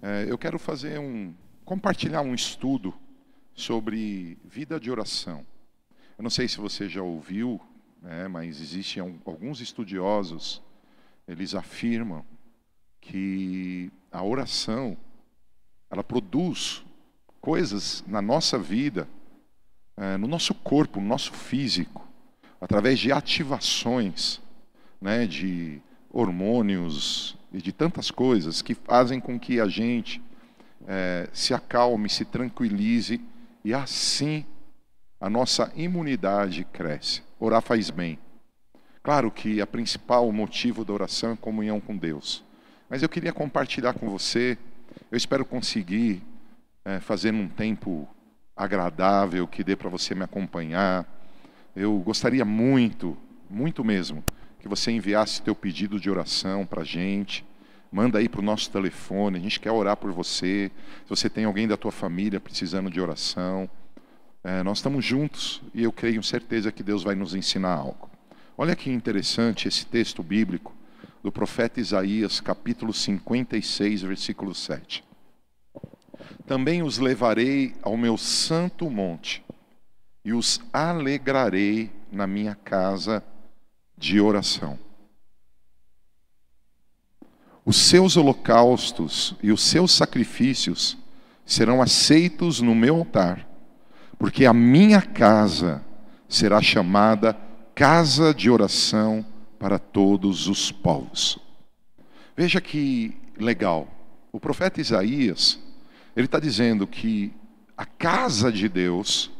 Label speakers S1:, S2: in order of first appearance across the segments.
S1: É, eu quero fazer um compartilhar um estudo sobre vida de oração. Eu não sei se você já ouviu, né, mas existem alguns estudiosos, eles afirmam que a oração ela produz coisas na nossa vida, é, no nosso corpo, no nosso físico, através de ativações, né, de hormônios e de tantas coisas que fazem com que a gente é, se acalme, se tranquilize e assim a nossa imunidade cresce. Orar faz bem. Claro que a principal motivo da oração é comunhão com Deus. Mas eu queria compartilhar com você, eu espero conseguir é, fazer num tempo agradável, que dê para você me acompanhar. Eu gostaria muito, muito mesmo, que você enviasse teu pedido de oração para a gente. Manda aí para o nosso telefone, a gente quer orar por você. Se você tem alguém da tua família precisando de oração, é, nós estamos juntos e eu creio certeza que Deus vai nos ensinar algo. Olha que interessante esse texto bíblico do profeta Isaías, capítulo 56, versículo 7. Também os levarei ao meu santo monte e os alegrarei na minha casa de oração. Os seus holocaustos e os seus sacrifícios serão aceitos no meu altar, porque a minha casa será chamada casa de oração para todos os povos. Veja que legal. O profeta Isaías, ele está dizendo que a casa de Deus,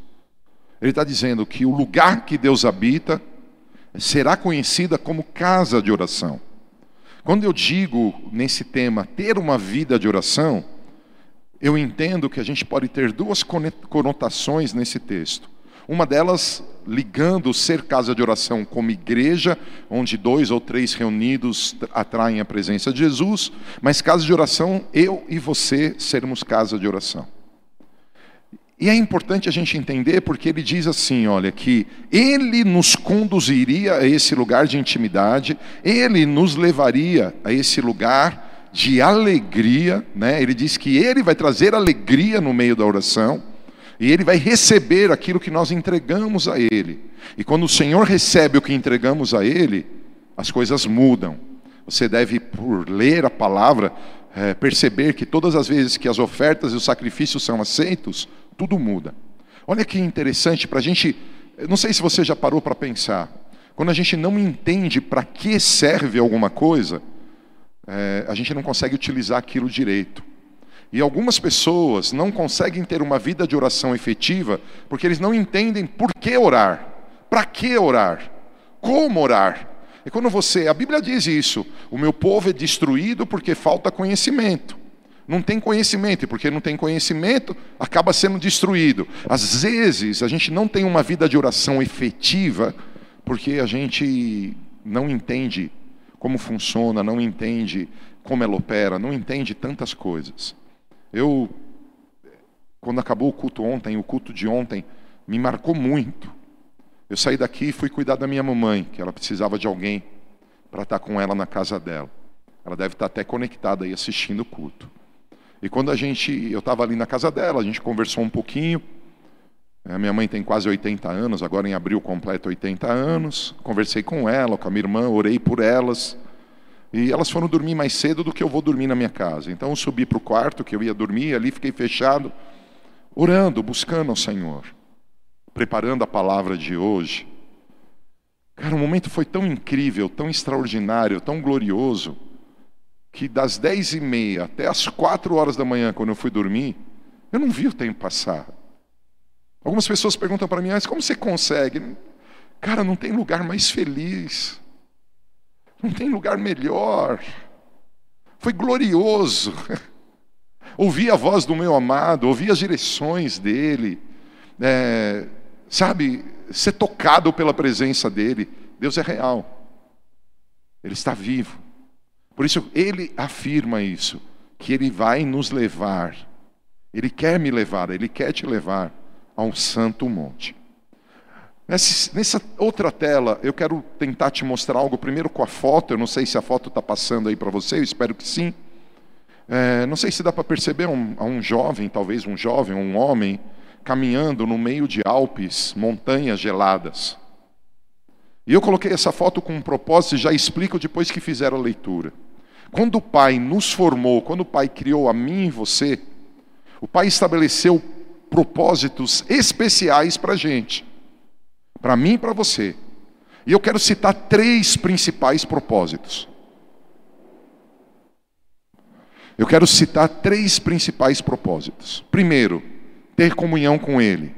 S1: ele está dizendo que o lugar que Deus habita será conhecida como casa de oração. Quando eu digo nesse tema ter uma vida de oração, eu entendo que a gente pode ter duas conotações nesse texto. Uma delas ligando ser casa de oração como igreja, onde dois ou três reunidos atraem a presença de Jesus, mas casa de oração, eu e você sermos casa de oração. E é importante a gente entender porque ele diz assim, olha, que ele nos conduziria a esse lugar de intimidade, ele nos levaria a esse lugar de alegria, né? Ele diz que ele vai trazer alegria no meio da oração e ele vai receber aquilo que nós entregamos a ele. E quando o Senhor recebe o que entregamos a ele, as coisas mudam. Você deve, por ler a palavra, é, perceber que todas as vezes que as ofertas e os sacrifícios são aceitos, tudo muda. Olha que interessante para a gente. Não sei se você já parou para pensar. Quando a gente não entende para que serve alguma coisa, é, a gente não consegue utilizar aquilo direito. E algumas pessoas não conseguem ter uma vida de oração efetiva porque eles não entendem por que orar, para que orar, como orar. E quando você, a Bíblia diz isso, o meu povo é destruído porque falta conhecimento não tem conhecimento, e porque não tem conhecimento, acaba sendo destruído. Às vezes, a gente não tem uma vida de oração efetiva, porque a gente não entende como funciona, não entende como ela opera, não entende tantas coisas. Eu, quando acabou o culto ontem, o culto de ontem me marcou muito. Eu saí daqui e fui cuidar da minha mamãe, que ela precisava de alguém para estar com ela na casa dela. Ela deve estar até conectada aí assistindo o culto. E quando a gente, eu estava ali na casa dela, a gente conversou um pouquinho. A minha mãe tem quase 80 anos, agora em abril completa 80 anos. Conversei com ela, com a minha irmã, orei por elas. E elas foram dormir mais cedo do que eu vou dormir na minha casa. Então eu subi para o quarto que eu ia dormir, ali fiquei fechado, orando, buscando ao Senhor, preparando a palavra de hoje. Cara, o momento foi tão incrível, tão extraordinário, tão glorioso que das dez e meia até as quatro horas da manhã, quando eu fui dormir, eu não vi o tempo passar. Algumas pessoas perguntam para mim, mas como você consegue? Cara, não tem lugar mais feliz. Não tem lugar melhor. Foi glorioso. Ouvi a voz do meu amado, ouvi as direções dele. É, sabe, ser tocado pela presença dele. Deus é real. Ele está vivo. Por isso, ele afirma isso, que ele vai nos levar, ele quer me levar, ele quer te levar a um santo monte. Nessa, nessa outra tela, eu quero tentar te mostrar algo primeiro com a foto, eu não sei se a foto está passando aí para você, eu espero que sim. É, não sei se dá para perceber um, um jovem, talvez um jovem, um homem, caminhando no meio de Alpes, montanhas geladas. E eu coloquei essa foto com um propósito e já explico depois que fizeram a leitura. Quando o Pai nos formou, quando o Pai criou a mim e você, o Pai estabeleceu propósitos especiais para a gente, para mim e para você. E eu quero citar três principais propósitos. Eu quero citar três principais propósitos. Primeiro, ter comunhão com Ele.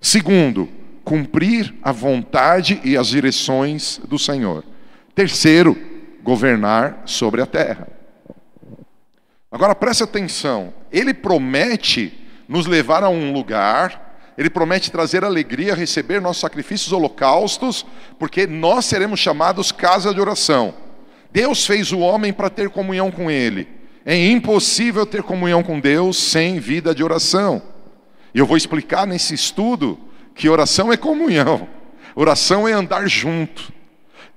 S1: Segundo, cumprir a vontade e as direções do Senhor. Terceiro, governar sobre a terra. Agora preste atenção, Ele promete nos levar a um lugar, Ele promete trazer alegria, receber nossos sacrifícios holocaustos, porque nós seremos chamados casa de oração. Deus fez o homem para ter comunhão com Ele. É impossível ter comunhão com Deus sem vida de oração. E eu vou explicar nesse estudo que oração é comunhão, oração é andar junto.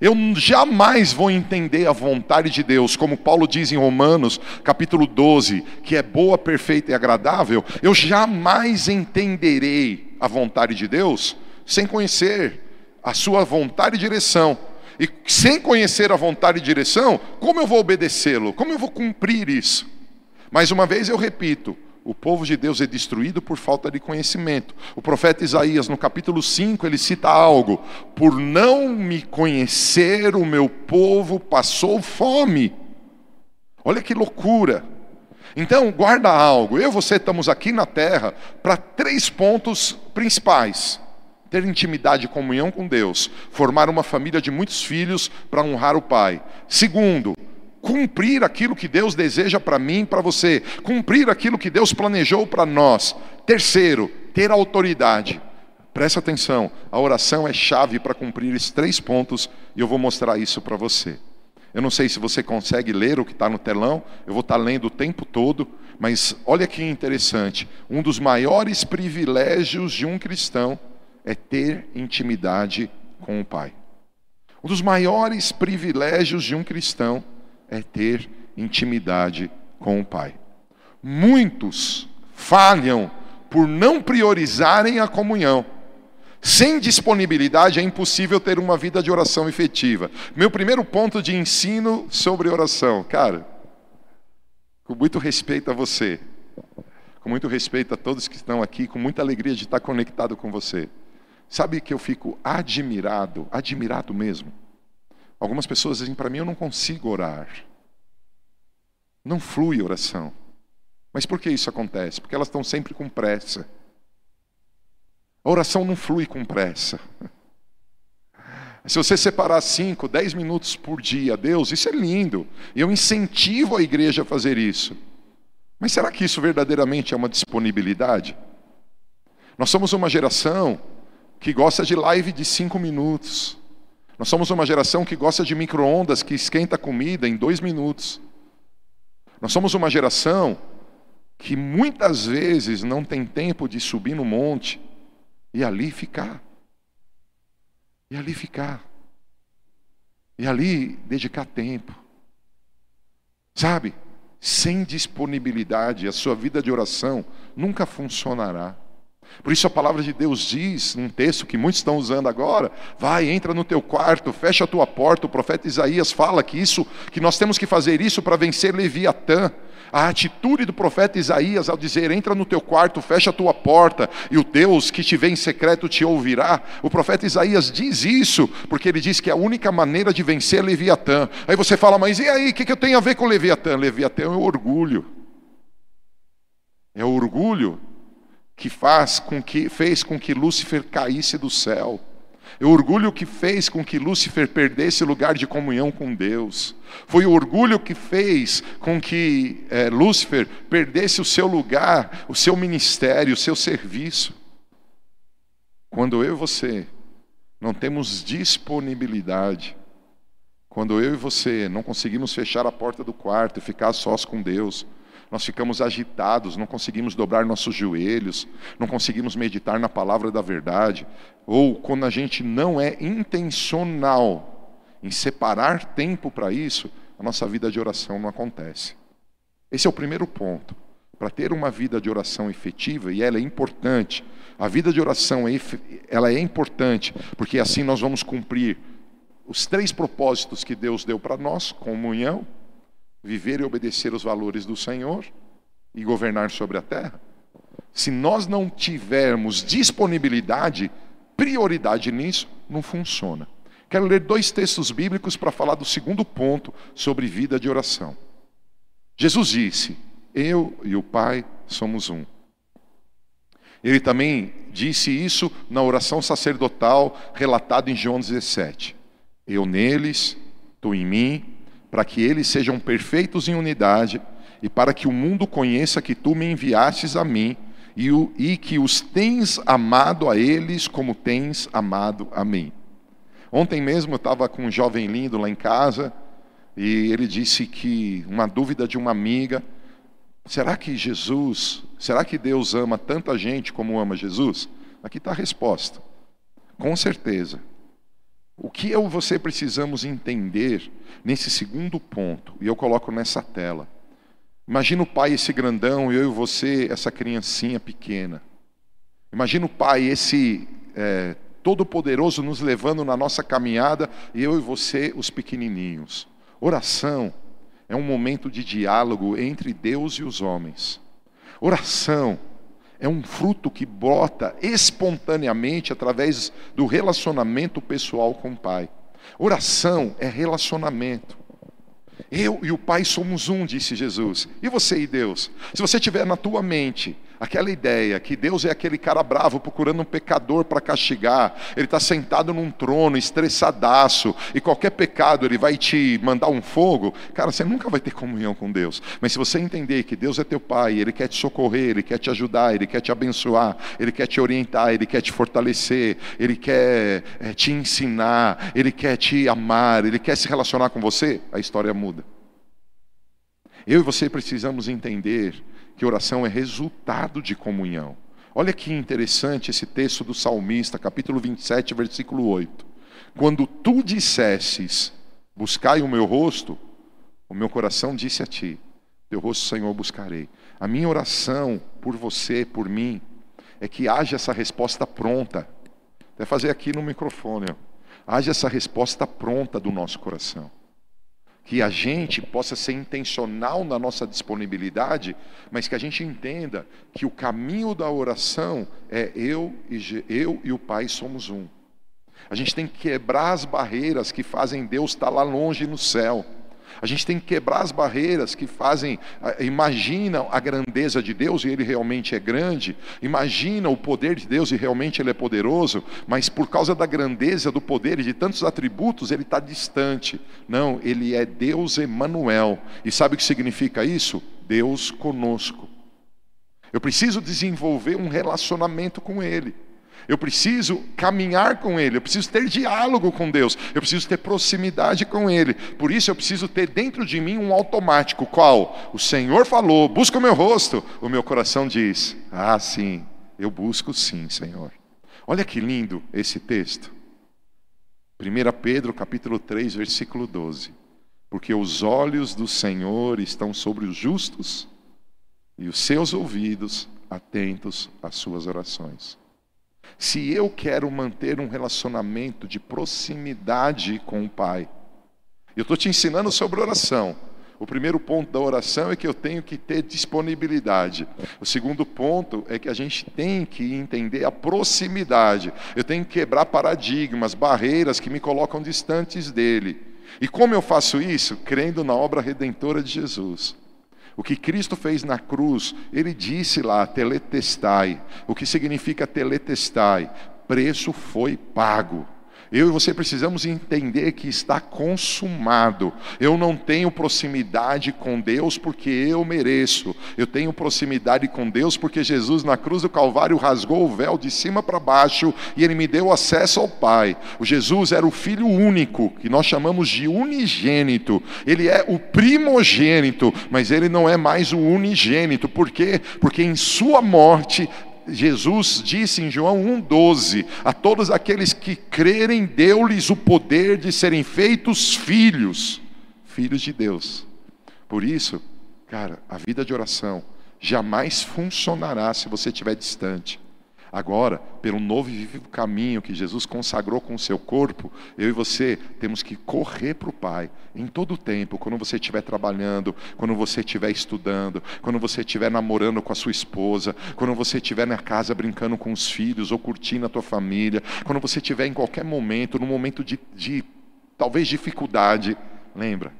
S1: Eu jamais vou entender a vontade de Deus, como Paulo diz em Romanos, capítulo 12, que é boa, perfeita e agradável. Eu jamais entenderei a vontade de Deus sem conhecer a sua vontade e direção. E sem conhecer a vontade e direção, como eu vou obedecê-lo? Como eu vou cumprir isso? Mais uma vez eu repito, o povo de Deus é destruído por falta de conhecimento. O profeta Isaías, no capítulo 5, ele cita algo: Por não me conhecer, o meu povo passou fome. Olha que loucura. Então, guarda algo. Eu e você estamos aqui na terra para três pontos principais ter intimidade e comunhão com Deus, formar uma família de muitos filhos para honrar o Pai. Segundo, cumprir aquilo que Deus deseja para mim para você, cumprir aquilo que Deus planejou para nós. Terceiro, ter autoridade. Presta atenção, a oração é chave para cumprir esses três pontos e eu vou mostrar isso para você. Eu não sei se você consegue ler o que está no telão, eu vou estar tá lendo o tempo todo, mas olha que interessante: um dos maiores privilégios de um cristão é ter intimidade com o Pai. Um dos maiores privilégios de um cristão é ter intimidade com o Pai. Muitos falham por não priorizarem a comunhão. Sem disponibilidade é impossível ter uma vida de oração efetiva. Meu primeiro ponto de ensino sobre oração, cara, com muito respeito a você, com muito respeito a todos que estão aqui, com muita alegria de estar conectado com você. Sabe que eu fico admirado, admirado mesmo. Algumas pessoas dizem para mim: eu não consigo orar. Não flui oração. Mas por que isso acontece? Porque elas estão sempre com pressa. A oração não flui com pressa. Se você separar 5, 10 minutos por dia a Deus, isso é lindo. E eu incentivo a igreja a fazer isso. Mas será que isso verdadeiramente é uma disponibilidade? Nós somos uma geração que gosta de live de cinco minutos. Nós somos uma geração que gosta de micro-ondas que esquenta a comida em dois minutos. Nós somos uma geração que muitas vezes não tem tempo de subir no monte e ali ficar. E ali ficar. E ali dedicar tempo. Sabe? Sem disponibilidade, a sua vida de oração nunca funcionará. Por isso a palavra de Deus diz, num texto que muitos estão usando agora, vai, entra no teu quarto, fecha a tua porta. O profeta Isaías fala que isso, que nós temos que fazer isso para vencer Leviatã. A atitude do profeta Isaías ao dizer: entra no teu quarto, fecha a tua porta, e o Deus que te vê em secreto te ouvirá. O profeta Isaías diz isso, porque ele diz que é a única maneira de vencer Leviatã. Aí você fala, mas e aí, o que, que eu tenho a ver com Leviatã? Leviatã é o orgulho. É o orgulho que faz com que fez com que Lúcifer caísse do céu. O orgulho que fez com que Lúcifer perdesse o lugar de comunhão com Deus. Foi o orgulho que fez com que é, Lúcifer perdesse o seu lugar, o seu ministério, o seu serviço. Quando eu e você não temos disponibilidade, quando eu e você não conseguimos fechar a porta do quarto e ficar sós com Deus, nós ficamos agitados, não conseguimos dobrar nossos joelhos, não conseguimos meditar na palavra da verdade, ou quando a gente não é intencional em separar tempo para isso, a nossa vida de oração não acontece. Esse é o primeiro ponto. Para ter uma vida de oração efetiva, e ela é importante, a vida de oração é, ela é importante, porque assim nós vamos cumprir os três propósitos que Deus deu para nós: comunhão, viver e obedecer os valores do Senhor e governar sobre a terra. Se nós não tivermos disponibilidade, prioridade nisso, não funciona. Quero ler dois textos bíblicos para falar do segundo ponto sobre vida de oração. Jesus disse: Eu e o Pai somos um. Ele também disse isso na oração sacerdotal relatada em João 17. Eu neles, tu em mim, para que eles sejam perfeitos em unidade e para que o mundo conheça que tu me enviastes a mim e, o, e que os tens amado a eles como tens amado a mim. Ontem mesmo eu estava com um jovem lindo lá em casa e ele disse que uma dúvida de uma amiga: será que Jesus, será que Deus ama tanta gente como ama Jesus? Aqui está a resposta. Com certeza. O que eu e você precisamos entender nesse segundo ponto, e eu coloco nessa tela. Imagina o pai, esse grandão, eu e você, essa criancinha pequena. Imagina o pai, esse é, todo-poderoso, nos levando na nossa caminhada, e eu e você, os pequenininhos. Oração é um momento de diálogo entre Deus e os homens. Oração é um fruto que brota espontaneamente através do relacionamento pessoal com o Pai. Oração é relacionamento. Eu e o Pai somos um, disse Jesus. E você e Deus? Se você tiver na tua mente aquela ideia que Deus é aquele cara bravo procurando um pecador para castigar, ele está sentado num trono, estressadaço, e qualquer pecado ele vai te mandar um fogo, cara, você nunca vai ter comunhão com Deus. Mas se você entender que Deus é teu Pai, Ele quer te socorrer, Ele quer te ajudar, Ele quer te abençoar, Ele quer te orientar, Ele quer te fortalecer, Ele quer é, te ensinar, Ele quer te amar, Ele quer se relacionar com você, a história muda. Eu e você precisamos entender que oração é resultado de comunhão. Olha que interessante esse texto do salmista, capítulo 27, versículo 8. Quando tu dissesses, buscai o meu rosto, o meu coração disse a ti, teu rosto, Senhor, buscarei. A minha oração por você, por mim, é que haja essa resposta pronta. Até fazer aqui no microfone, ó. haja essa resposta pronta do nosso coração que a gente possa ser intencional na nossa disponibilidade, mas que a gente entenda que o caminho da oração é eu e, eu e o Pai somos um. A gente tem que quebrar as barreiras que fazem Deus estar lá longe no céu. A gente tem que quebrar as barreiras que fazem, imaginam a grandeza de Deus e Ele realmente é grande, imagina o poder de Deus e realmente Ele é poderoso, mas por causa da grandeza do poder e de tantos atributos, Ele está distante. Não, Ele é Deus Emanuel. E sabe o que significa isso? Deus conosco. Eu preciso desenvolver um relacionamento com Ele. Eu preciso caminhar com Ele, eu preciso ter diálogo com Deus, eu preciso ter proximidade com Ele. Por isso eu preciso ter dentro de mim um automático, qual? O Senhor falou, busca o meu rosto. O meu coração diz: Ah, sim, eu busco sim, Senhor. Olha que lindo esse texto. 1 Pedro capítulo 3, versículo 12. Porque os olhos do Senhor estão sobre os justos e os seus ouvidos atentos às suas orações. Se eu quero manter um relacionamento de proximidade com o Pai, eu estou te ensinando sobre oração. O primeiro ponto da oração é que eu tenho que ter disponibilidade. O segundo ponto é que a gente tem que entender a proximidade. Eu tenho que quebrar paradigmas, barreiras que me colocam distantes dele. E como eu faço isso? Crendo na obra redentora de Jesus. O que Cristo fez na cruz, ele disse lá, teletestai. O que significa teletestai? Preço foi pago. Eu e você precisamos entender que está consumado. Eu não tenho proximidade com Deus porque eu mereço. Eu tenho proximidade com Deus porque Jesus na cruz do Calvário rasgou o véu de cima para baixo e ele me deu acesso ao Pai. O Jesus era o filho único, que nós chamamos de unigênito. Ele é o primogênito, mas ele não é mais o unigênito. Por quê? Porque em sua morte Jesus disse em João 1,12: A todos aqueles que crerem, deu-lhes o poder de serem feitos filhos, filhos de Deus. Por isso, Cara, a vida de oração jamais funcionará se você estiver distante. Agora, pelo novo e vivo caminho que Jesus consagrou com o seu corpo, eu e você temos que correr para o Pai em todo o tempo, quando você estiver trabalhando, quando você estiver estudando, quando você estiver namorando com a sua esposa, quando você estiver na casa brincando com os filhos ou curtindo a tua família, quando você estiver em qualquer momento, num momento de, de talvez dificuldade, lembra,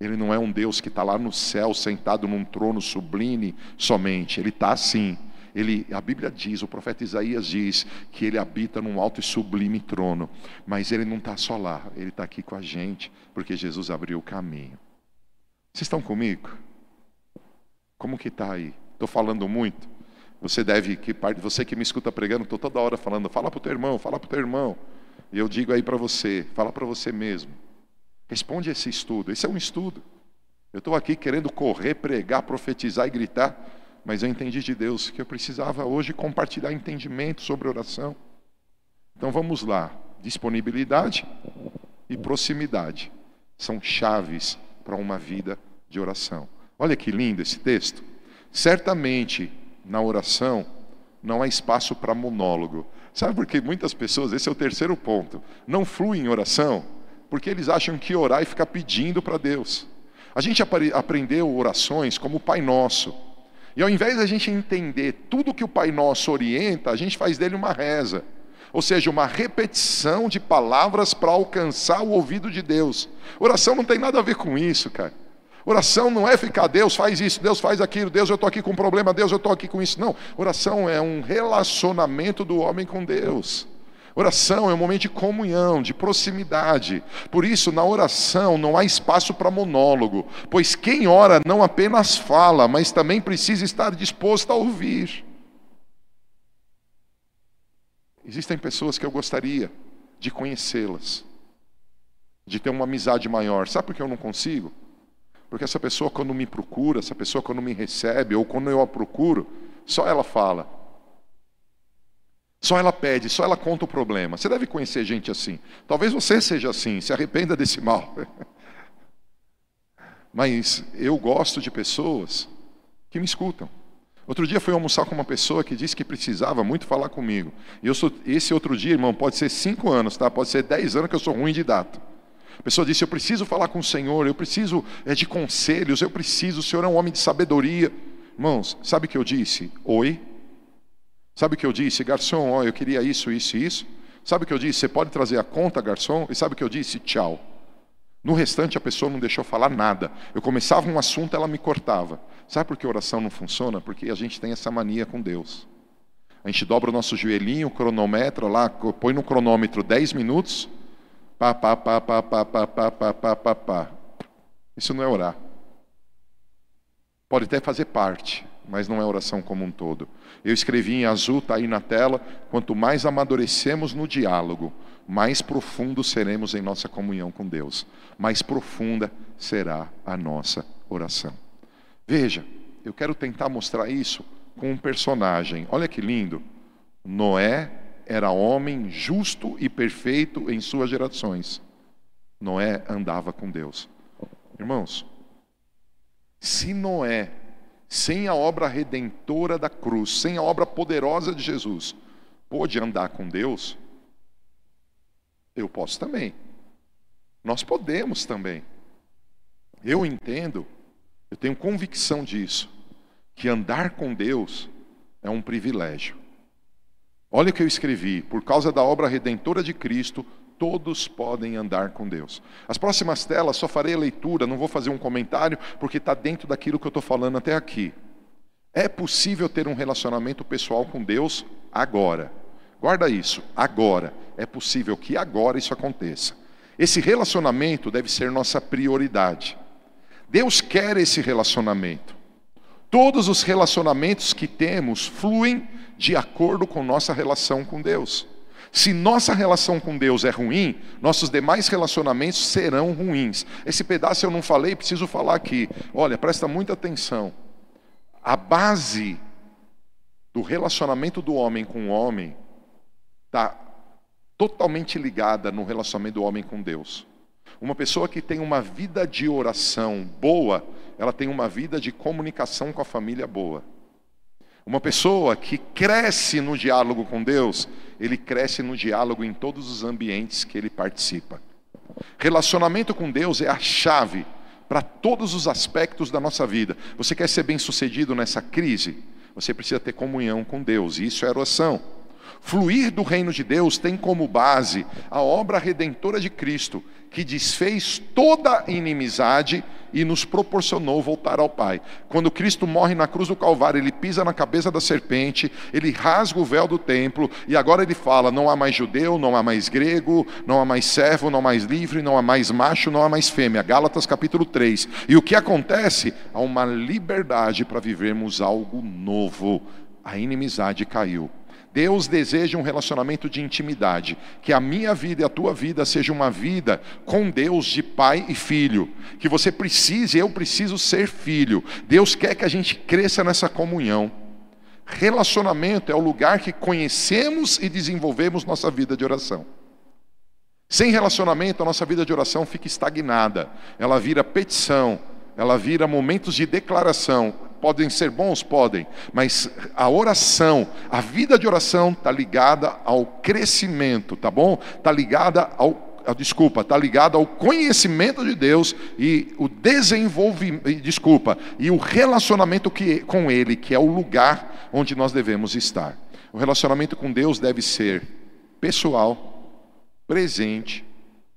S1: ele não é um Deus que está lá no céu sentado num trono sublime somente, ele está assim ele, a Bíblia diz, o profeta Isaías diz que ele habita num alto e sublime trono, mas ele não está só lá, ele está aqui com a gente, porque Jesus abriu o caminho. Vocês estão comigo? Como que está aí? Estou falando muito? Você deve, que você que me escuta pregando, estou toda hora falando, fala para o teu irmão, fala para o teu irmão. E eu digo aí para você, fala para você mesmo. Responde esse estudo. Esse é um estudo. Eu estou aqui querendo correr, pregar, profetizar e gritar mas eu entendi de Deus que eu precisava hoje compartilhar entendimento sobre oração. Então vamos lá. Disponibilidade e proximidade são chaves para uma vida de oração. Olha que lindo esse texto. Certamente, na oração, não há espaço para monólogo. Sabe por que muitas pessoas, esse é o terceiro ponto, não fluem em oração? Porque eles acham que orar e ficar pedindo para Deus. A gente aprendeu orações como o Pai Nosso. E ao invés de a gente entender tudo que o Pai Nosso orienta, a gente faz dele uma reza. Ou seja, uma repetição de palavras para alcançar o ouvido de Deus. Oração não tem nada a ver com isso, cara. Oração não é ficar, Deus faz isso, Deus faz aquilo, Deus eu estou aqui com um problema, Deus eu estou aqui com isso. Não, oração é um relacionamento do homem com Deus. Oração é um momento de comunhão, de proximidade. Por isso, na oração não há espaço para monólogo, pois quem ora não apenas fala, mas também precisa estar disposto a ouvir. Existem pessoas que eu gostaria de conhecê-las, de ter uma amizade maior. Sabe por que eu não consigo? Porque essa pessoa, quando me procura, essa pessoa, quando me recebe, ou quando eu a procuro, só ela fala. Só ela pede, só ela conta o problema. Você deve conhecer gente assim. Talvez você seja assim, se arrependa desse mal. Mas eu gosto de pessoas que me escutam. Outro dia fui almoçar com uma pessoa que disse que precisava muito falar comigo. E eu sou, esse outro dia, irmão, pode ser cinco anos, tá? Pode ser dez anos que eu sou ruim de data. A pessoa disse: Eu preciso falar com o Senhor, eu preciso é, de conselhos, eu preciso, o Senhor é um homem de sabedoria. Irmãos, sabe o que eu disse? Oi, Sabe o que eu disse? Garçom, ó, eu queria isso, isso e isso. Sabe o que eu disse? Você pode trazer a conta, garçom? E sabe o que eu disse? Tchau. No restante, a pessoa não deixou falar nada. Eu começava um assunto, ela me cortava. Sabe por que oração não funciona? Porque a gente tem essa mania com Deus. A gente dobra o nosso joelhinho, cronometra lá, põe no cronômetro 10 minutos. Pá, pá, pá, pá, pá, pá, pá, pá, pá, pá, pá. Isso não é orar. Pode até fazer parte, mas não é oração como um todo. Eu escrevi em azul, está aí na tela: quanto mais amadurecemos no diálogo, mais profundo seremos em nossa comunhão com Deus, mais profunda será a nossa oração. Veja, eu quero tentar mostrar isso com um personagem. Olha que lindo. Noé era homem justo e perfeito em suas gerações. Noé andava com Deus. Irmãos, se Noé sem a obra redentora da cruz, sem a obra poderosa de Jesus, pôde andar com Deus, eu posso também. Nós podemos também. Eu entendo, eu tenho convicção disso, que andar com Deus é um privilégio. Olha o que eu escrevi: por causa da obra redentora de Cristo, todos podem andar com Deus. As próximas telas só farei a leitura, não vou fazer um comentário, porque está dentro daquilo que eu estou falando até aqui. É possível ter um relacionamento pessoal com Deus agora. Guarda isso, agora. É possível que agora isso aconteça. Esse relacionamento deve ser nossa prioridade. Deus quer esse relacionamento. Todos os relacionamentos que temos fluem de acordo com nossa relação com Deus. Se nossa relação com Deus é ruim, nossos demais relacionamentos serão ruins. Esse pedaço eu não falei, preciso falar aqui. Olha, presta muita atenção. A base do relacionamento do homem com o homem está totalmente ligada no relacionamento do homem com Deus. Uma pessoa que tem uma vida de oração boa, ela tem uma vida de comunicação com a família boa. Uma pessoa que cresce no diálogo com Deus, ele cresce no diálogo em todos os ambientes que ele participa. Relacionamento com Deus é a chave para todos os aspectos da nossa vida. Você quer ser bem-sucedido nessa crise? Você precisa ter comunhão com Deus, e isso é oração. Fluir do reino de Deus tem como base a obra redentora de Cristo, que desfez toda inimizade e nos proporcionou voltar ao Pai. Quando Cristo morre na cruz do Calvário, ele pisa na cabeça da serpente, ele rasga o véu do templo e agora ele fala: não há mais judeu, não há mais grego, não há mais servo, não há mais livre, não há mais macho, não há mais fêmea. Gálatas capítulo 3. E o que acontece? Há uma liberdade para vivermos algo novo. A inimizade caiu. Deus deseja um relacionamento de intimidade, que a minha vida e a tua vida seja uma vida com Deus de pai e filho, que você precise, eu preciso ser filho. Deus quer que a gente cresça nessa comunhão. Relacionamento é o lugar que conhecemos e desenvolvemos nossa vida de oração. Sem relacionamento, a nossa vida de oração fica estagnada, ela vira petição, ela vira momentos de declaração, podem ser bons? Podem, mas a oração, a vida de oração está ligada ao crescimento, tá bom? Está ligada ao desculpa, está ligada ao conhecimento de Deus e o desenvolvimento, desculpa, e o relacionamento que, com Ele, que é o lugar onde nós devemos estar. O relacionamento com Deus deve ser pessoal, presente,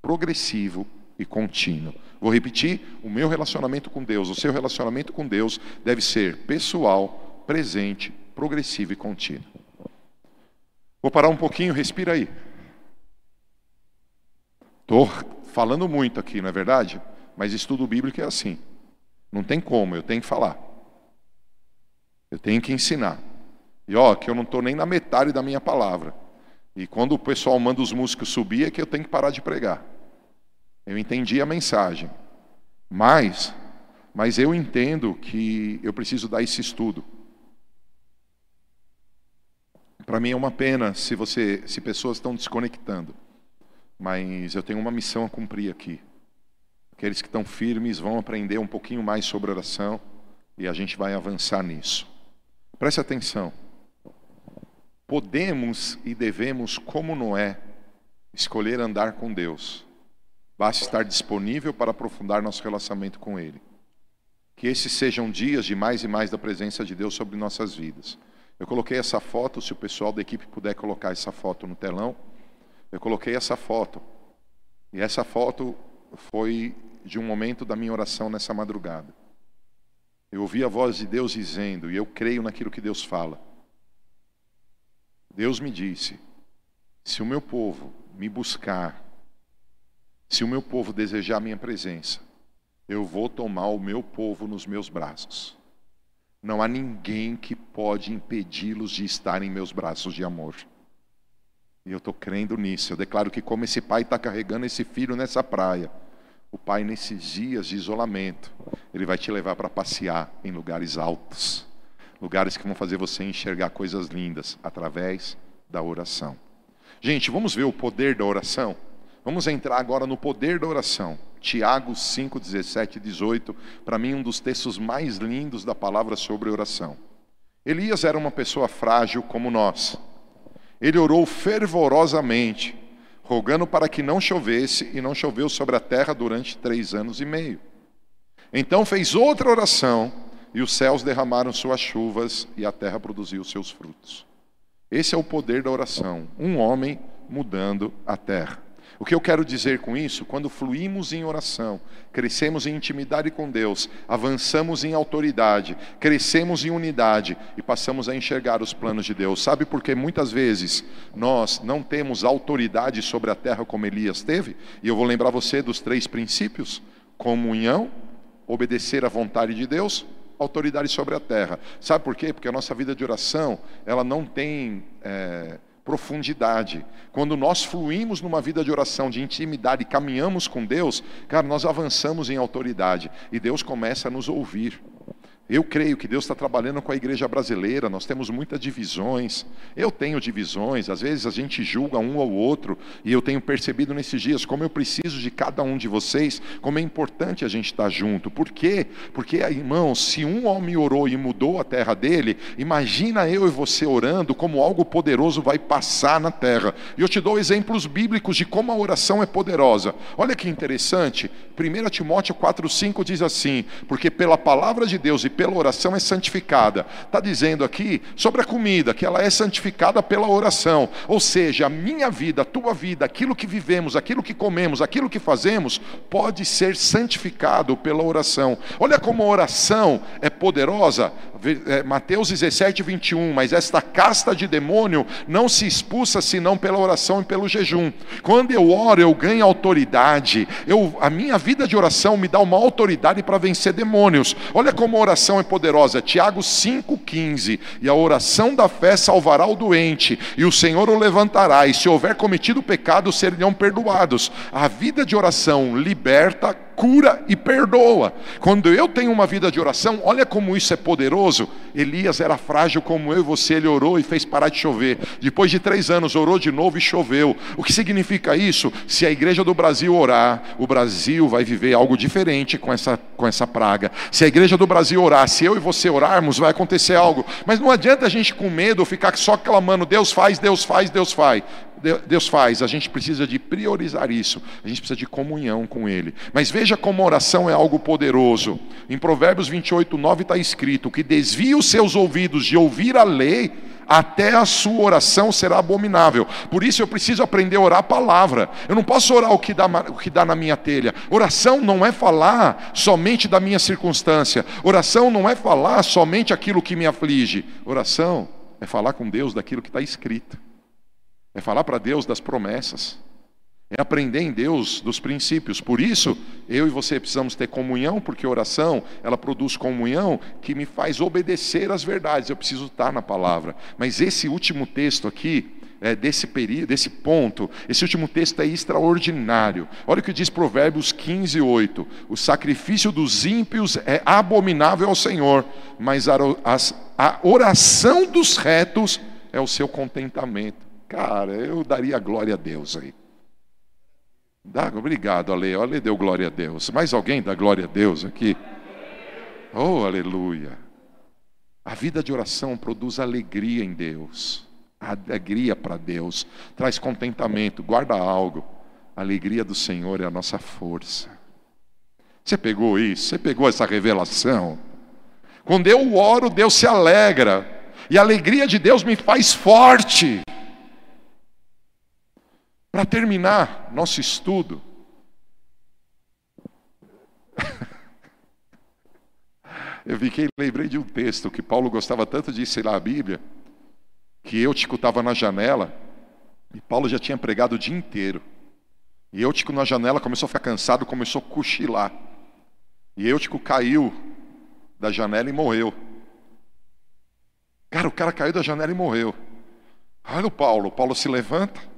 S1: progressivo e contínuo. Vou repetir: o meu relacionamento com Deus, o seu relacionamento com Deus deve ser pessoal, presente, progressivo e contínuo. Vou parar um pouquinho, respira aí. Estou falando muito aqui, não é verdade? Mas estudo bíblico é assim. Não tem como, eu tenho que falar. Eu tenho que ensinar. E ó, que eu não estou nem na metade da minha palavra. E quando o pessoal manda os músicos subir, é que eu tenho que parar de pregar. Eu entendi a mensagem. Mas, mas eu entendo que eu preciso dar esse estudo. Para mim é uma pena se você, se pessoas estão desconectando. Mas eu tenho uma missão a cumprir aqui. Aqueles que estão firmes vão aprender um pouquinho mais sobre oração e a gente vai avançar nisso. Preste atenção. Podemos e devemos, como Noé, escolher andar com Deus Basta estar disponível para aprofundar nosso relacionamento com Ele. Que esses sejam dias de mais e mais da presença de Deus sobre nossas vidas. Eu coloquei essa foto, se o pessoal da equipe puder colocar essa foto no telão. Eu coloquei essa foto. E essa foto foi de um momento da minha oração nessa madrugada. Eu ouvi a voz de Deus dizendo, e eu creio naquilo que Deus fala. Deus me disse: se o meu povo me buscar se o meu povo desejar a minha presença, eu vou tomar o meu povo nos meus braços. Não há ninguém que pode impedi-los de estar em meus braços de amor. E eu estou crendo nisso. Eu declaro que, como esse pai está carregando esse filho nessa praia, o pai, nesses dias de isolamento, ele vai te levar para passear em lugares altos lugares que vão fazer você enxergar coisas lindas através da oração. Gente, vamos ver o poder da oração? Vamos entrar agora no poder da oração. Tiago 5, 17 e 18, para mim um dos textos mais lindos da palavra sobre oração. Elias era uma pessoa frágil como nós. Ele orou fervorosamente, rogando para que não chovesse, e não choveu sobre a terra durante três anos e meio. Então fez outra oração, e os céus derramaram suas chuvas, e a terra produziu seus frutos. Esse é o poder da oração, um homem mudando a terra. O que eu quero dizer com isso? Quando fluímos em oração, crescemos em intimidade com Deus, avançamos em autoridade, crescemos em unidade e passamos a enxergar os planos de Deus. Sabe por que muitas vezes nós não temos autoridade sobre a terra como Elias teve? E eu vou lembrar você dos três princípios: comunhão, obedecer à vontade de Deus, autoridade sobre a terra. Sabe por quê? Porque a nossa vida de oração, ela não tem. É, profundidade. Quando nós fluímos numa vida de oração, de intimidade, caminhamos com Deus, cara, nós avançamos em autoridade e Deus começa a nos ouvir. Eu creio que Deus está trabalhando com a igreja brasileira, nós temos muitas divisões. Eu tenho divisões, às vezes a gente julga um ou outro, e eu tenho percebido nesses dias como eu preciso de cada um de vocês, como é importante a gente estar junto. Por quê? Porque, irmãos, se um homem orou e mudou a terra dele, imagina eu e você orando, como algo poderoso vai passar na terra. E eu te dou exemplos bíblicos de como a oração é poderosa. Olha que interessante, 1 Timóteo 4,5 diz assim: Porque pela palavra de Deus e pela oração é santificada. Está dizendo aqui sobre a comida, que ela é santificada pela oração. Ou seja, a minha vida, a tua vida, aquilo que vivemos, aquilo que comemos, aquilo que fazemos, pode ser santificado pela oração. Olha como a oração é poderosa. É, Mateus 17, 21. Mas esta casta de demônio não se expulsa senão pela oração e pelo jejum. Quando eu oro, eu ganho autoridade. Eu, a minha vida de oração me dá uma autoridade para vencer demônios. Olha como a oração é poderosa. Tiago 5,15. E a oração da fé salvará o doente, e o Senhor o levantará, e se houver cometido pecado, serão perdoados. A vida de oração liberta, cura e perdoa. Quando eu tenho uma vida de oração, olha como isso é poderoso. Elias era frágil como eu e você, ele orou e fez parar de chover. Depois de três anos, orou de novo e choveu. O que significa isso? Se a igreja do Brasil orar, o Brasil vai viver algo diferente com essa, com essa praga. Se a igreja do Brasil orar, se eu e você orarmos, vai acontecer algo. Mas não adianta a gente com medo ficar só clamando: Deus faz, Deus faz, Deus faz. Deus faz, a gente precisa de priorizar isso, a gente precisa de comunhão com Ele. Mas veja como oração é algo poderoso. Em Provérbios 28, 9 está escrito: que desvia os seus ouvidos de ouvir a lei, até a sua oração será abominável. Por isso eu preciso aprender a orar a palavra. Eu não posso orar o que dá, o que dá na minha telha. Oração não é falar somente da minha circunstância. Oração não é falar somente aquilo que me aflige. Oração é falar com Deus daquilo que está escrito. É falar para Deus das promessas. É aprender em Deus dos princípios. Por isso, eu e você precisamos ter comunhão, porque oração, ela produz comunhão que me faz obedecer às verdades. Eu preciso estar na palavra. Mas esse último texto aqui, é, desse período, desse ponto, esse último texto é extraordinário. Olha o que diz Provérbios 15, 8. O sacrifício dos ímpios é abominável ao Senhor, mas a, a oração dos retos é o seu contentamento. Cara, eu daria glória a Deus aí. Dá, obrigado, Ale. Ale deu glória a Deus. Mais alguém dá glória a Deus aqui? Oh, aleluia. A vida de oração produz alegria em Deus. Alegria para Deus. Traz contentamento. Guarda algo. A alegria do Senhor é a nossa força. Você pegou isso? Você pegou essa revelação? Quando eu oro, Deus se alegra. E a alegria de Deus me faz forte. Para terminar nosso estudo, eu fiquei, lembrei de um texto que Paulo gostava tanto de ensinar a Bíblia, que Eutico estava na janela, e Paulo já tinha pregado o dia inteiro. E Eutico na janela começou a ficar cansado, começou a cochilar. E Eutico caiu da janela e morreu. Cara, o cara caiu da janela e morreu. Olha o Paulo, o Paulo se levanta,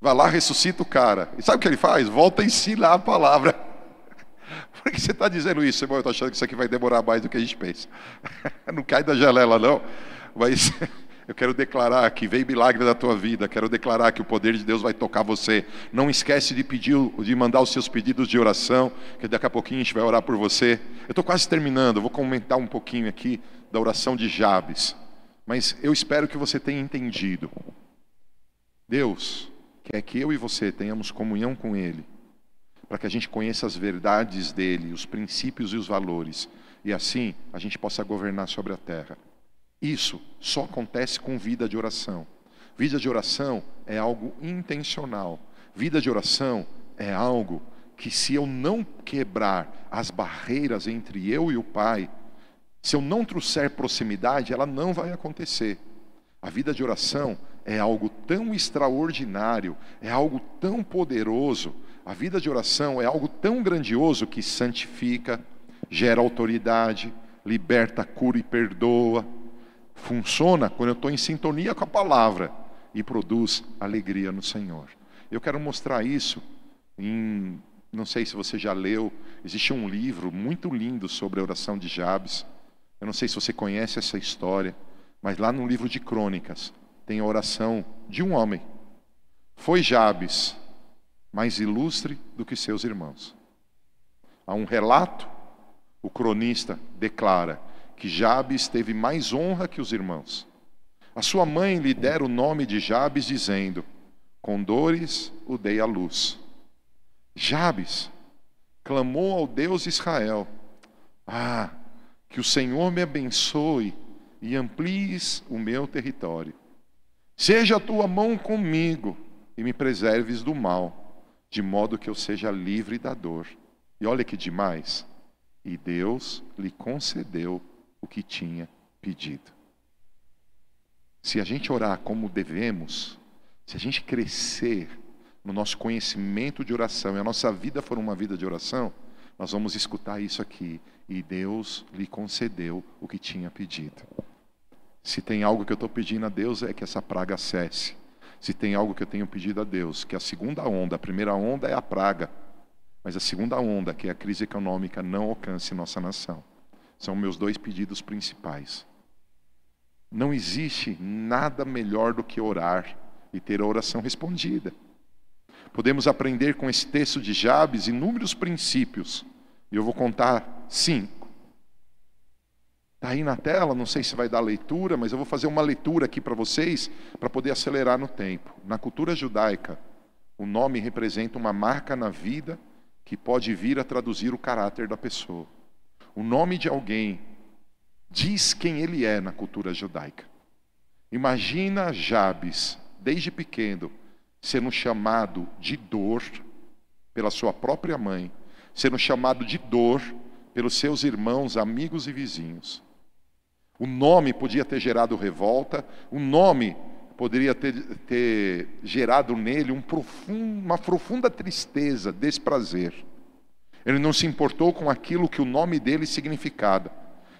S1: Vai lá, ressuscita o cara. E sabe o que ele faz? Volta a ensinar a palavra. Por que você está dizendo isso, irmão? Eu estou achando que isso aqui vai demorar mais do que a gente pensa. Não cai da janela, não. Mas eu quero declarar que vem milagre da tua vida. Quero declarar que o poder de Deus vai tocar você. Não esquece de pedir, de mandar os seus pedidos de oração, que daqui a pouquinho a gente vai orar por você. Eu estou quase terminando. vou comentar um pouquinho aqui da oração de Jabes. Mas eu espero que você tenha entendido. Deus quer que eu e você tenhamos comunhão com Ele, para que a gente conheça as verdades dele, os princípios e os valores, e assim a gente possa governar sobre a terra. Isso só acontece com vida de oração. Vida de oração é algo intencional. Vida de oração é algo que, se eu não quebrar as barreiras entre eu e o Pai, se eu não trouxer proximidade, ela não vai acontecer. A vida de oração é algo tão extraordinário, é algo tão poderoso. A vida de oração é algo tão grandioso que santifica, gera autoridade, liberta, cura e perdoa. Funciona quando eu estou em sintonia com a palavra e produz alegria no Senhor. Eu quero mostrar isso em, não sei se você já leu, existe um livro muito lindo sobre a oração de Jabes. Eu não sei se você conhece essa história, mas lá no livro de Crônicas tem a oração de um homem. Foi Jabes mais ilustre do que seus irmãos. Há um relato, o cronista declara que Jabes teve mais honra que os irmãos. A sua mãe lhe dera o nome de Jabes, dizendo: Com dores o dei à luz. Jabes clamou ao Deus Israel: Ah, que o Senhor me abençoe e amplies o meu território. Seja a tua mão comigo e me preserves do mal, de modo que eu seja livre da dor. E olha que demais. E Deus lhe concedeu o que tinha pedido. Se a gente orar como devemos, se a gente crescer no nosso conhecimento de oração e a nossa vida for uma vida de oração, nós vamos escutar isso aqui. E Deus lhe concedeu o que tinha pedido. Se tem algo que eu estou pedindo a Deus é que essa praga cesse. Se tem algo que eu tenho pedido a Deus, que a segunda onda, a primeira onda é a praga, mas a segunda onda, que é a crise econômica, não alcance nossa nação. São meus dois pedidos principais. Não existe nada melhor do que orar e ter a oração respondida. Podemos aprender com esse texto de Jabes inúmeros princípios, e eu vou contar cinco. Está aí na tela, não sei se vai dar leitura, mas eu vou fazer uma leitura aqui para vocês, para poder acelerar no tempo. Na cultura judaica, o nome representa uma marca na vida que pode vir a traduzir o caráter da pessoa. O nome de alguém diz quem ele é na cultura judaica. Imagina Jabes, desde pequeno, sendo chamado de dor pela sua própria mãe, sendo chamado de dor pelos seus irmãos, amigos e vizinhos. O nome podia ter gerado revolta, o nome poderia ter, ter gerado nele um profundo, uma profunda tristeza, desprazer. Ele não se importou com aquilo que o nome dele significava.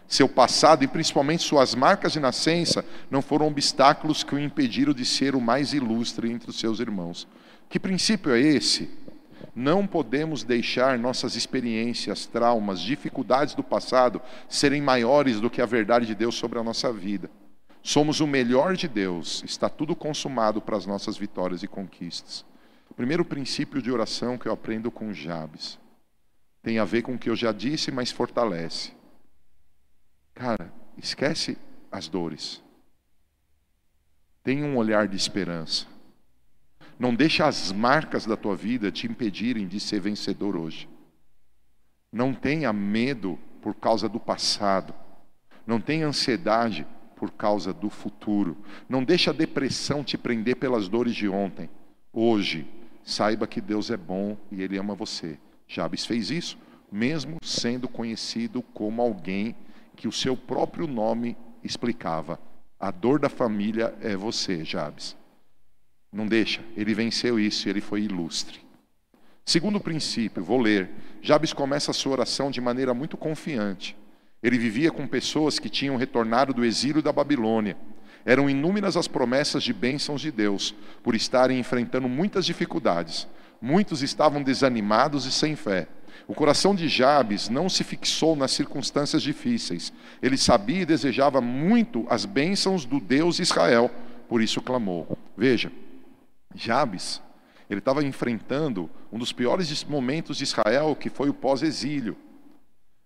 S1: Seu passado e principalmente suas marcas de nascença não foram obstáculos que o impediram de ser o mais ilustre entre os seus irmãos. Que princípio é esse? Não podemos deixar nossas experiências, traumas, dificuldades do passado serem maiores do que a verdade de Deus sobre a nossa vida. Somos o melhor de Deus, está tudo consumado para as nossas vitórias e conquistas. O primeiro princípio de oração que eu aprendo com Jabes tem a ver com o que eu já disse, mas fortalece. Cara, esquece as dores. Tenha um olhar de esperança. Não deixe as marcas da tua vida te impedirem de ser vencedor hoje. Não tenha medo por causa do passado. Não tenha ansiedade por causa do futuro. Não deixe a depressão te prender pelas dores de ontem. Hoje, saiba que Deus é bom e Ele ama você. Jabes fez isso, mesmo sendo conhecido como alguém que o seu próprio nome explicava. A dor da família é você, Jabes. Não deixa, ele venceu isso ele foi ilustre. Segundo princípio, vou ler. Jabes começa a sua oração de maneira muito confiante. Ele vivia com pessoas que tinham retornado do exílio da Babilônia. Eram inúmeras as promessas de bênçãos de Deus, por estarem enfrentando muitas dificuldades. Muitos estavam desanimados e sem fé. O coração de Jabes não se fixou nas circunstâncias difíceis. Ele sabia e desejava muito as bênçãos do Deus Israel, por isso clamou. Veja, Jabes, ele estava enfrentando um dos piores momentos de Israel, que foi o pós-exílio.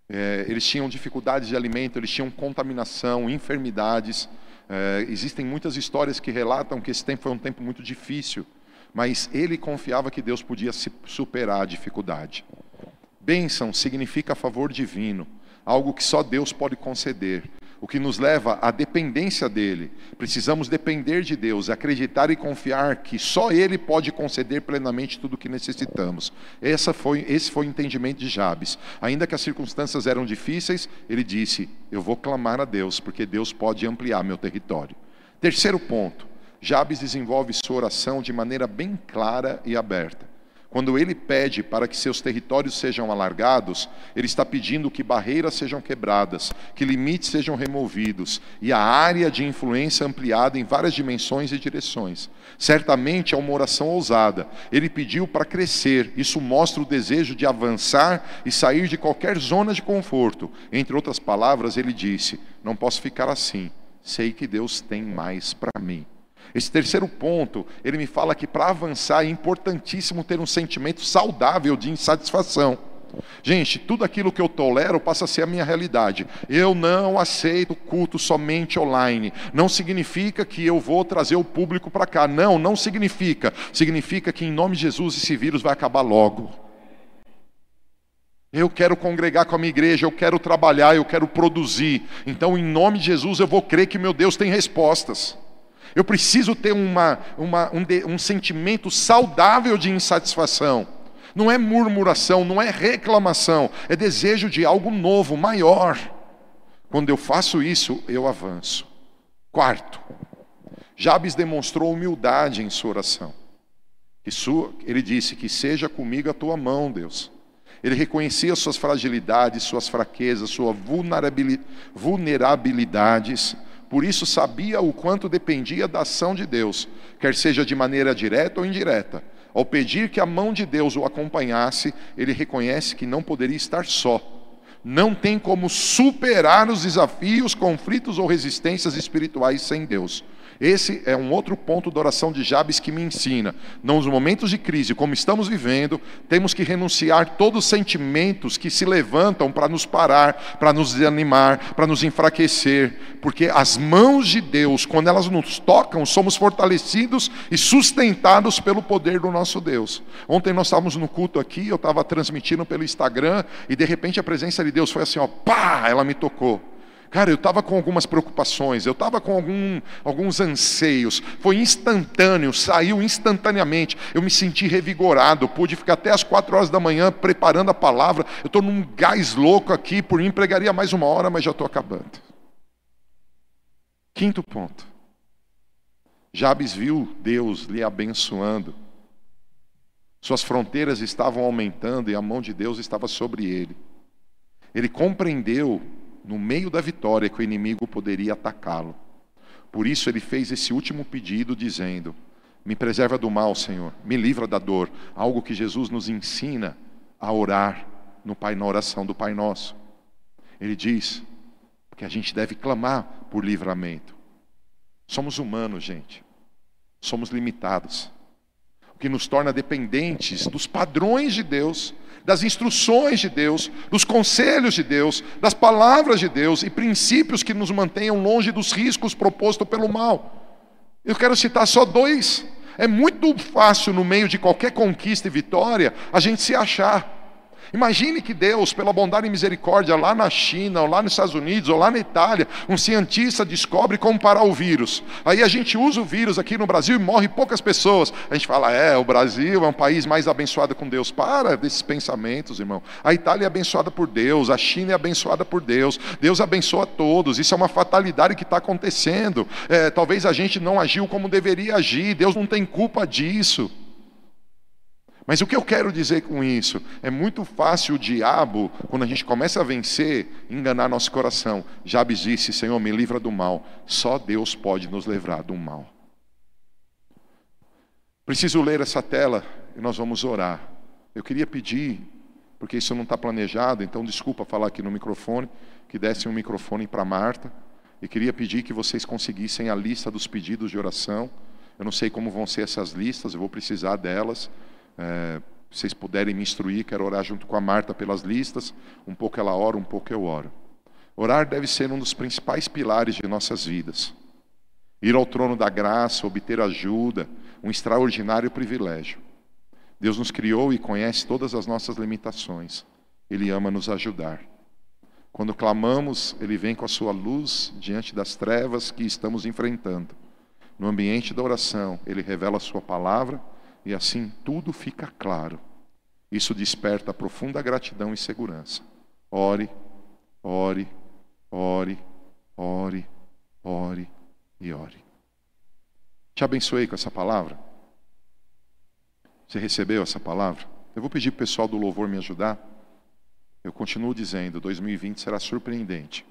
S1: É, eles tinham dificuldades de alimento, eles tinham contaminação, enfermidades. É, existem muitas histórias que relatam que esse tempo foi um tempo muito difícil, mas ele confiava que Deus podia superar a dificuldade. Bênção significa favor divino, algo que só Deus pode conceder, o que nos leva à dependência dele. Precisamos depender de Deus, acreditar e confiar que só Ele pode conceder plenamente tudo o que necessitamos. Essa foi, esse foi o entendimento de Jabes. Ainda que as circunstâncias eram difíceis, ele disse: Eu vou clamar a Deus, porque Deus pode ampliar meu território. Terceiro ponto: Jabes desenvolve sua oração de maneira bem clara e aberta. Quando ele pede para que seus territórios sejam alargados, ele está pedindo que barreiras sejam quebradas, que limites sejam removidos e a área de influência ampliada em várias dimensões e direções. Certamente é uma oração ousada. Ele pediu para crescer. Isso mostra o desejo de avançar e sair de qualquer zona de conforto. Entre outras palavras, ele disse: Não posso ficar assim. Sei que Deus tem mais para mim. Esse terceiro ponto, ele me fala que para avançar é importantíssimo ter um sentimento saudável de insatisfação. Gente, tudo aquilo que eu tolero passa a ser a minha realidade. Eu não aceito culto somente online. Não significa que eu vou trazer o público para cá. Não, não significa. Significa que em nome de Jesus esse vírus vai acabar logo. Eu quero congregar com a minha igreja, eu quero trabalhar, eu quero produzir. Então, em nome de Jesus, eu vou crer que meu Deus tem respostas. Eu preciso ter uma, uma, um, um sentimento saudável de insatisfação. Não é murmuração, não é reclamação, é desejo de algo novo, maior. Quando eu faço isso, eu avanço. Quarto, Jabes demonstrou humildade em sua oração. ele disse: Que seja comigo a tua mão, Deus. Ele reconhecia suas fragilidades, suas fraquezas, suas vulnerabilidades por isso sabia o quanto dependia da ação de Deus, quer seja de maneira direta ou indireta. Ao pedir que a mão de Deus o acompanhasse, ele reconhece que não poderia estar só. Não tem como superar os desafios, conflitos ou resistências espirituais sem Deus. Esse é um outro ponto da oração de Jabes que me ensina. Nos momentos de crise, como estamos vivendo, temos que renunciar todos os sentimentos que se levantam para nos parar, para nos desanimar, para nos enfraquecer, porque as mãos de Deus, quando elas nos tocam, somos fortalecidos e sustentados pelo poder do nosso Deus. Ontem nós estávamos no culto aqui, eu estava transmitindo pelo Instagram e de repente a presença de Deus foi assim, ó, pá, ela me tocou. Cara, eu estava com algumas preocupações, eu estava com algum, alguns anseios, foi instantâneo, saiu instantaneamente. Eu me senti revigorado, pude ficar até as quatro horas da manhã preparando a palavra. Eu estou num gás louco aqui, por mim pregaria mais uma hora, mas já estou acabando. Quinto ponto. Jabes viu Deus lhe abençoando. Suas fronteiras estavam aumentando e a mão de Deus estava sobre ele. Ele compreendeu no meio da vitória que o inimigo poderia atacá-lo. Por isso ele fez esse último pedido, dizendo: Me preserva do mal, Senhor, me livra da dor. Algo que Jesus nos ensina a orar no Pai, na oração do Pai Nosso. Ele diz que a gente deve clamar por livramento. Somos humanos, gente. Somos limitados. O que nos torna dependentes dos padrões de Deus das instruções de Deus, dos conselhos de Deus, das palavras de Deus e princípios que nos mantenham longe dos riscos propostos pelo mal. Eu quero citar só dois. É muito fácil, no meio de qualquer conquista e vitória, a gente se achar. Imagine que Deus, pela bondade e misericórdia, lá na China, ou lá nos Estados Unidos, ou lá na Itália, um cientista descobre como parar o vírus. Aí a gente usa o vírus aqui no Brasil e morre poucas pessoas. A gente fala, é, o Brasil é um país mais abençoado com Deus. Para desses pensamentos, irmão. A Itália é abençoada por Deus, a China é abençoada por Deus. Deus abençoa todos. Isso é uma fatalidade que está acontecendo. É, talvez a gente não agiu como deveria agir. Deus não tem culpa disso. Mas o que eu quero dizer com isso? É muito fácil o diabo, quando a gente começa a vencer, enganar nosso coração. Jabes disse: Senhor, me livra do mal. Só Deus pode nos livrar do mal. Preciso ler essa tela e nós vamos orar. Eu queria pedir, porque isso não está planejado, então desculpa falar aqui no microfone, que dessem um microfone para Marta. E queria pedir que vocês conseguissem a lista dos pedidos de oração. Eu não sei como vão ser essas listas, eu vou precisar delas. É, vocês puderem me instruir, quero orar junto com a Marta pelas listas. Um pouco ela ora, um pouco eu oro. Orar deve ser um dos principais pilares de nossas vidas. Ir ao trono da graça, obter ajuda, um extraordinário privilégio. Deus nos criou e conhece todas as nossas limitações. Ele ama nos ajudar. Quando clamamos, Ele vem com a sua luz diante das trevas que estamos enfrentando. No ambiente da oração, Ele revela a sua palavra e assim tudo fica claro. Isso desperta profunda gratidão e segurança. Ore, ore, ore, ore, ore e ore. Te abençoei com essa palavra. Você recebeu essa palavra? Eu vou pedir para o pessoal do louvor me ajudar. Eu continuo dizendo, 2020 será surpreendente.